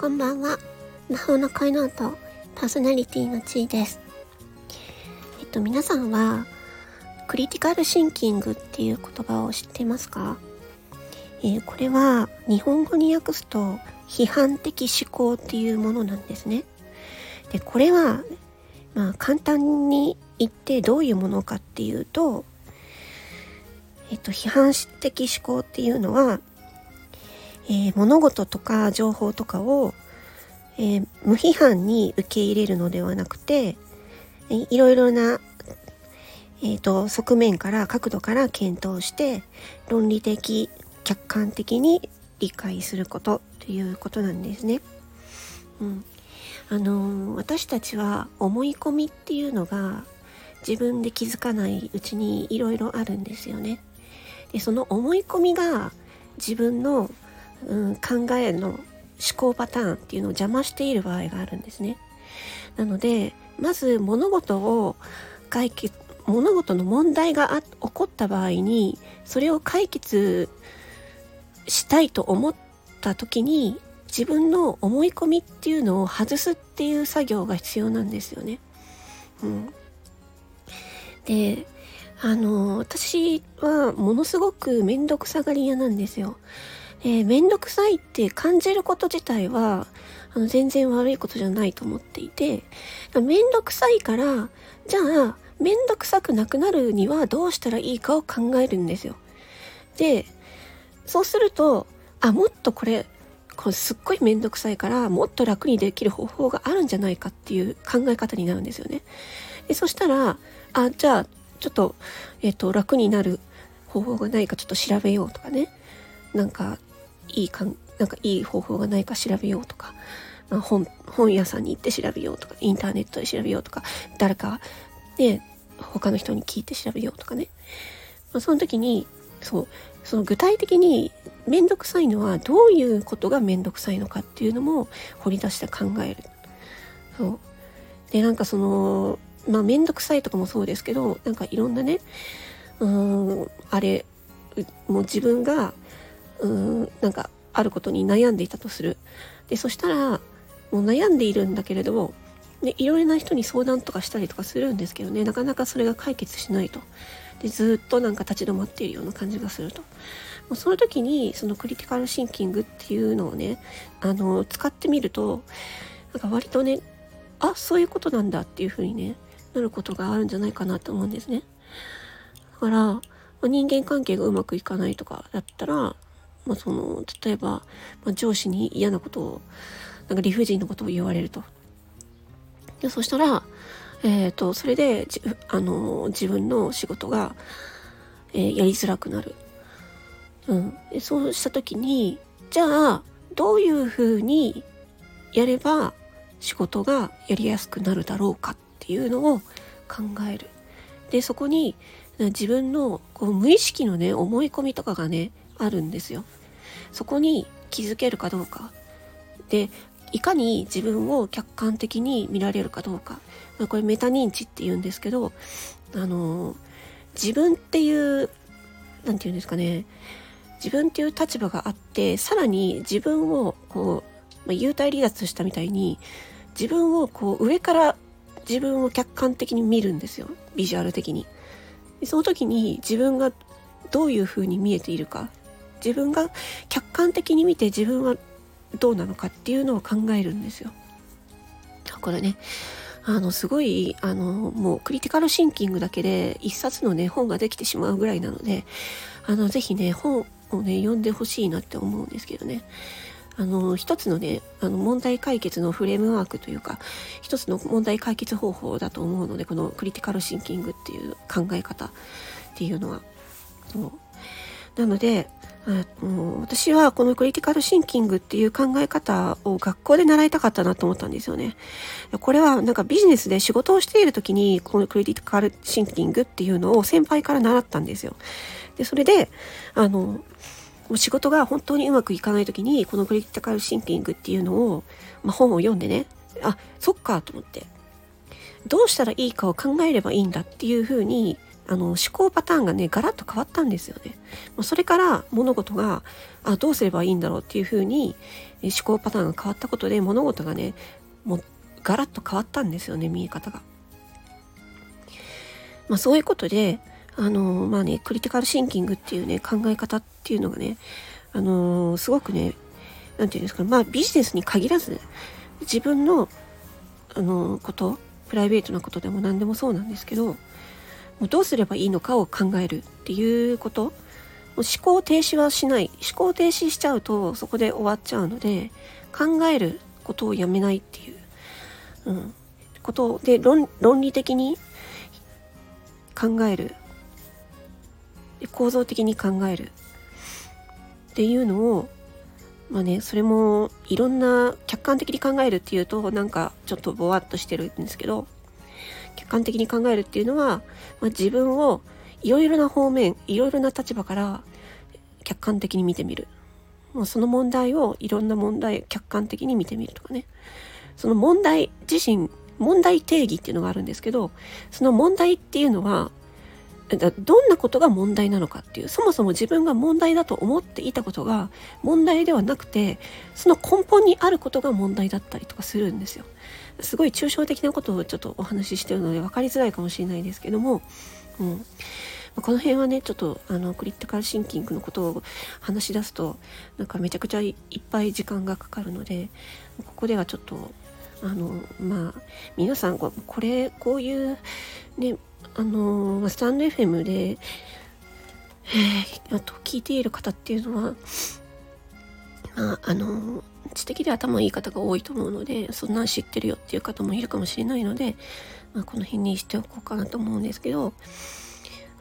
こんばんは。魔法の恋の音、パーソナリティのちーです。えっと、皆さんは、クリティカルシンキングっていう言葉を知ってますか？えー、これは、日本語に訳すと、批判的思考っていうものなんですね。で、これは、まあ、簡単に言ってどういうものかっていうと、えっと、批判的思考っていうのは、えー、物事とか情報とかを、えー、無批判に受け入れるのではなくて、えー、いろいろな、えーと、側面から角度から検討して論理的客観的に理解することということなんですね。うん、あの私たちは思い込みっていうのが自分で気づかないうちにいろいろあるんですよね。でその思い込みが自分のうん、考えの思考パターンっていうのを邪魔している場合があるんですね。なのでまず物事を解決物事の問題が起こった場合にそれを解決したいと思った時に自分の思い込みっていうのを外すっていう作業が必要なんですよね。うん、であの私はものすごく面倒くさがり屋なんですよ。えー、めんどくさいって感じること自体は、あの、全然悪いことじゃないと思っていて、めんどくさいから、じゃあ、めんどくさくなくなるにはどうしたらいいかを考えるんですよ。で、そうすると、あ、もっとこれ、これすっごいめんどくさいから、もっと楽にできる方法があるんじゃないかっていう考え方になるんですよね。でそしたら、あ、じゃあ、ちょっと、えっ、ー、と、楽になる方法がないかちょっと調べようとかね。なんか、いいかん、なんかいい方法がないか調べようとか、まあ、本、本屋さんに行って調べようとか、インターネットで調べようとか、誰か、ね、他の人に聞いて調べようとかね。まあ、その時に、そう、その具体的にめんどくさいのはどういうことがめんどくさいのかっていうのも掘り出して考える。そう。で、なんかその、まあめんどくさいとかもそうですけど、なんかいろんなね、うん、あれ、もう自分がうーんなんかあることに悩んでいたとする。でそしたらもう悩んでいるんだけれどもでいろいろな人に相談とかしたりとかするんですけどね。なかなかそれが解決しないと。でずっとなんか立ち止まっているような感じがすると。もうその時にそのクリティカルシンキングっていうのをねあの使ってみるとなんか割とねあそういうことなんだっていう風にねなることがあるんじゃないかなと思うんですね。だから、人間関係がうまくいかないとかだったらまあ、その例えば、まあ、上司に嫌なことをなんか理不尽なことを言われると。でそしたら、えーと、それであの自分の仕事が、えー、やりづらくなる、うん、そうした時にじゃあどういうふうにやれば仕事がやりやすくなるだろうかっていうのを考える。でそこに自分のこう無意識のね思い込みとかがねあるんですよ。そこに気づけるかどうか。で、いかに自分を客観的に見られるかどうか。これメタ認知って言うんですけど、あの、自分っていう、何て言うんですかね、自分っていう立場があって、さらに自分をこう、まあ、幽体離脱したみたいに、自分をこう上から自分を客観的に見るんですよ。ビジュアル的に。その時に自分がどういう風に見えているか自分が客観的に見て自分はどうなのかっていうのを考えるんですよ。これね、あの、すごい、あの、もうクリティカルシンキングだけで一冊のね、本ができてしまうぐらいなので、あの、ぜひね、本をね、読んでほしいなって思うんですけどね。あの、一つのね、あの、問題解決のフレームワークというか、一つの問題解決方法だと思うので、このクリティカルシンキングっていう考え方っていうのは。そうなので、もう私はこのクリティカルシンキングっていう考え方を学校で習いたかったなと思ったんですよね。これはなんかビジネスで仕事をしている時にこのクリティカルシンキングっていうのを先輩から習ったんですよ。で、それで、あの、仕事が本当にうまくいかない時にこのクリティカルシンキングっていうのを、まあ、本を読んでね、あ、そっかと思って。どうしたらいいかを考えればいいんだっていうふうにあの思考パターンがねガラッと変わったんですよね。それから物事があどうすればいいんだろうっていうふうに思考パターンが変わったことで物事がねもうガラッと変わったんですよね見え方が。まあ、そういうことであのまあねクリティカルシンキングっていうね考え方っていうのがねあのすごくね何て言うんですかまあビジネスに限らず自分のあのことプライベートなことでも何でもそうなんですけどうどうすればいいのかを考えるっていうこと。も思考停止はしない。思考停止しちゃうとそこで終わっちゃうので考えることをやめないっていう、うん、ことで論理的に考える。構造的に考える。っていうのをまあねそれもいろんな客観的に考えるっていうとなんかちょっとぼわっとしてるんですけど客観的に考えるっていうのは、まあ、自分をいろいろな方面いろいろな立場から客観的に見てみる。もうその問題をいろんな問題客観的に見てみるとかね。その問題自身問題定義っていうのがあるんですけどその問題っていうのはどんなことが問題なのかっていうそもそも自分が問題だと思っていたことが問題ではなくてその根本にあることが問題だったりとかするんですよ。すごい抽象的なことをちょっとお話ししてるので分かりづらいかもしれないですけども、うん、この辺はねちょっとあのクリティカルシンキングのことを話し出すとなんかめちゃくちゃいっぱい時間がかかるのでここではちょっとあのまあ皆さんこれこういうねあのスタンド FM で、えー、あと聞いている方っていうのは、まあ、あの知的で頭いい方が多いと思うのでそんなん知ってるよっていう方もいるかもしれないので、まあ、この辺にしておこうかなと思うんですけど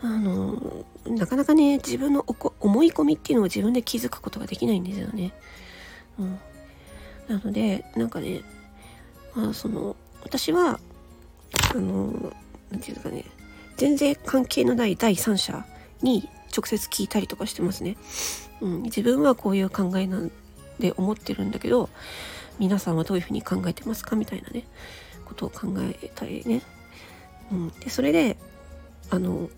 あのなかなかね自分の思い込みっていうのを自分で気づくことができないんですよね。うん、なのでなんかね、まあ、その私はあの何て言うんですかね全然関係のない第三者に直接聞いたりとかしてますね。うん、自分はこういう考えなんで思ってるんだけど皆さんはどういうふうに考えてますかみたいなねことを考えたりね。うん、でそれであの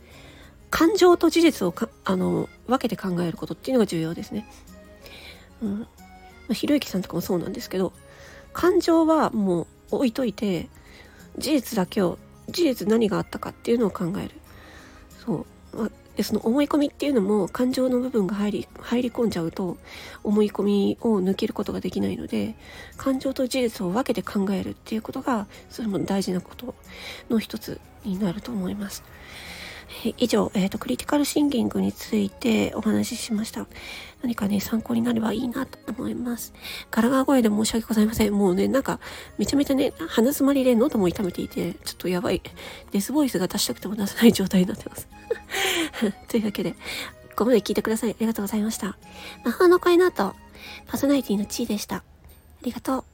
感情と事実をかあの分けて考えることっていうのが重要ですね。うん、まあ、ひろゆきさんとかもそうなんですけど感情はもう置いといて事実だけを事実何があったかっていうのを考えるそうでその思い込みっていうのも感情の部分が入り入り込んじゃうと思い込みを抜けることができないので感情と事実を分けて考えるっていうことがそれも大事なことの一つになると思います。以上、えっ、ー、と、クリティカルシンキングについてお話ししました。何かね、参考になればいいなと思います。ガラガラ声で申し訳ございません。もうね、なんか、めちゃめちゃね、鼻詰まりで喉も痛めていて、ちょっとやばい。デスボイスが出したくても出せない状態になってます。というわけで、ここまで聞いてください。ありがとうございました。魔法の声の後、パーソナリティの地位でした。ありがとう。